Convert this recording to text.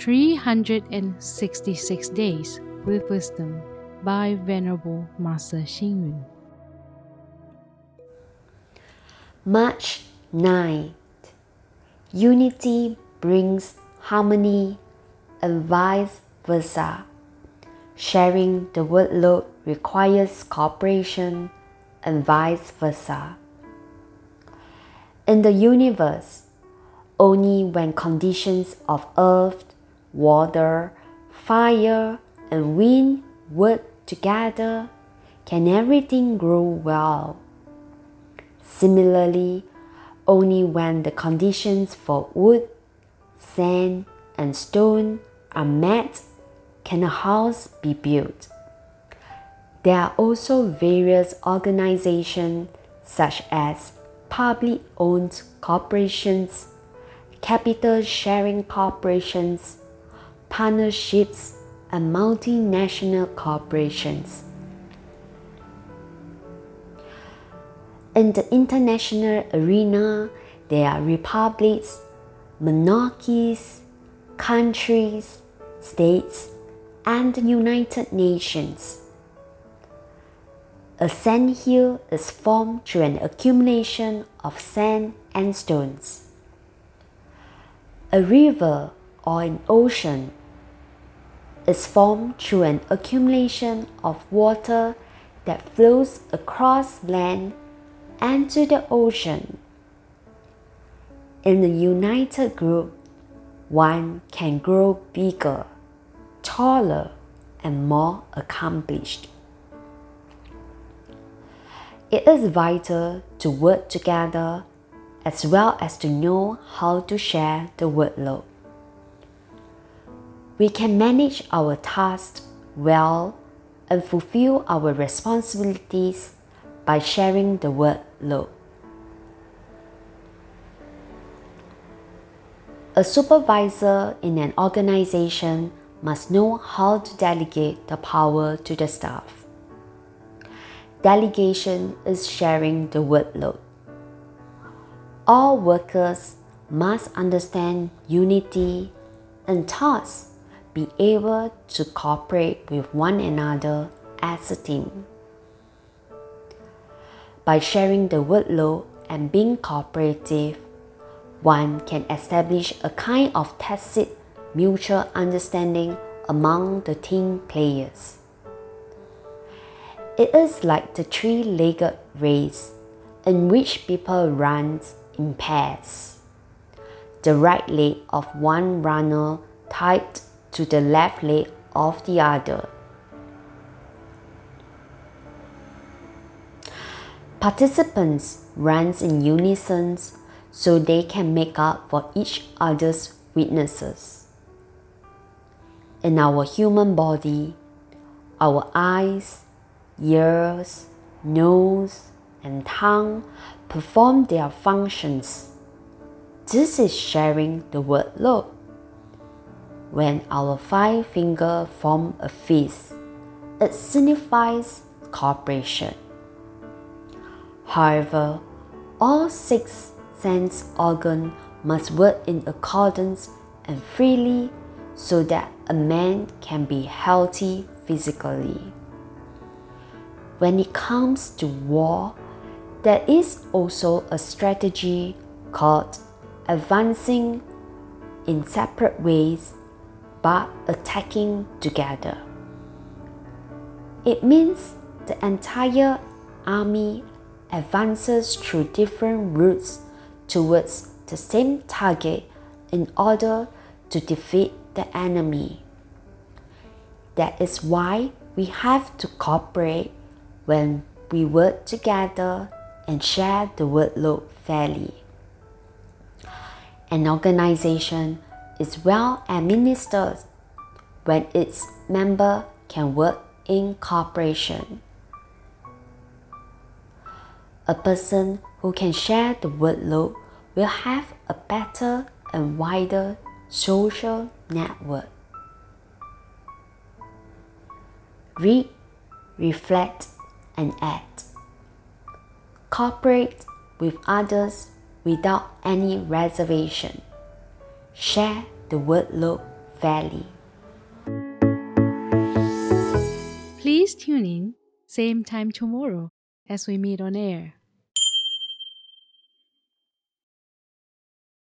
366 Days with Wisdom by Venerable Master Xing Yun. March 9th. Unity brings harmony and vice versa. Sharing the workload requires cooperation and vice versa. In the universe, only when conditions of earth, water, fire, and wind work together can everything grow well. Similarly, only when the conditions for wood, sand, and stone are met can a house be built. There are also various organizations such as public owned corporations, capital sharing corporations, partnerships, and multinational corporations. In the international arena, there are republics, monarchies, countries, states, and the United Nations. A sand hill is formed through an accumulation of sand and stones. A river or an ocean is formed through an accumulation of water that flows across land and to the ocean. In the united group, one can grow bigger, taller, and more accomplished. It is vital to work together as well as to know how to share the workload. We can manage our tasks well and fulfill our responsibilities by sharing the workload. A supervisor in an organization must know how to delegate the power to the staff. Delegation is sharing the workload. All workers must understand unity and thus be able to cooperate with one another as a team. By sharing the workload and being cooperative, one can establish a kind of tacit mutual understanding among the team players. It is like the three legged race in which people run in pairs. The right leg of one runner tied to the left leg of the other. Participants run in unison so they can make up for each other's weaknesses. In our human body, our eyes, ears, nose, and tongue perform their functions. This is sharing the workload. When our five fingers form a fist, it signifies cooperation. However, all six sense organs must work in accordance and freely so that a man can be healthy physically. When it comes to war, there is also a strategy called advancing in separate ways but attacking together. It means the entire army advances through different routes towards the same target in order to defeat the enemy. That is why we have to cooperate when we work together and share the workload fairly. An organization is well administered when its member can work in cooperation. A person who can share the workload will have a better and wider social network. Read, reflect, and act. Cooperate with others without any reservation. Share the workload Valley. Please tune in, same time tomorrow as we meet on air.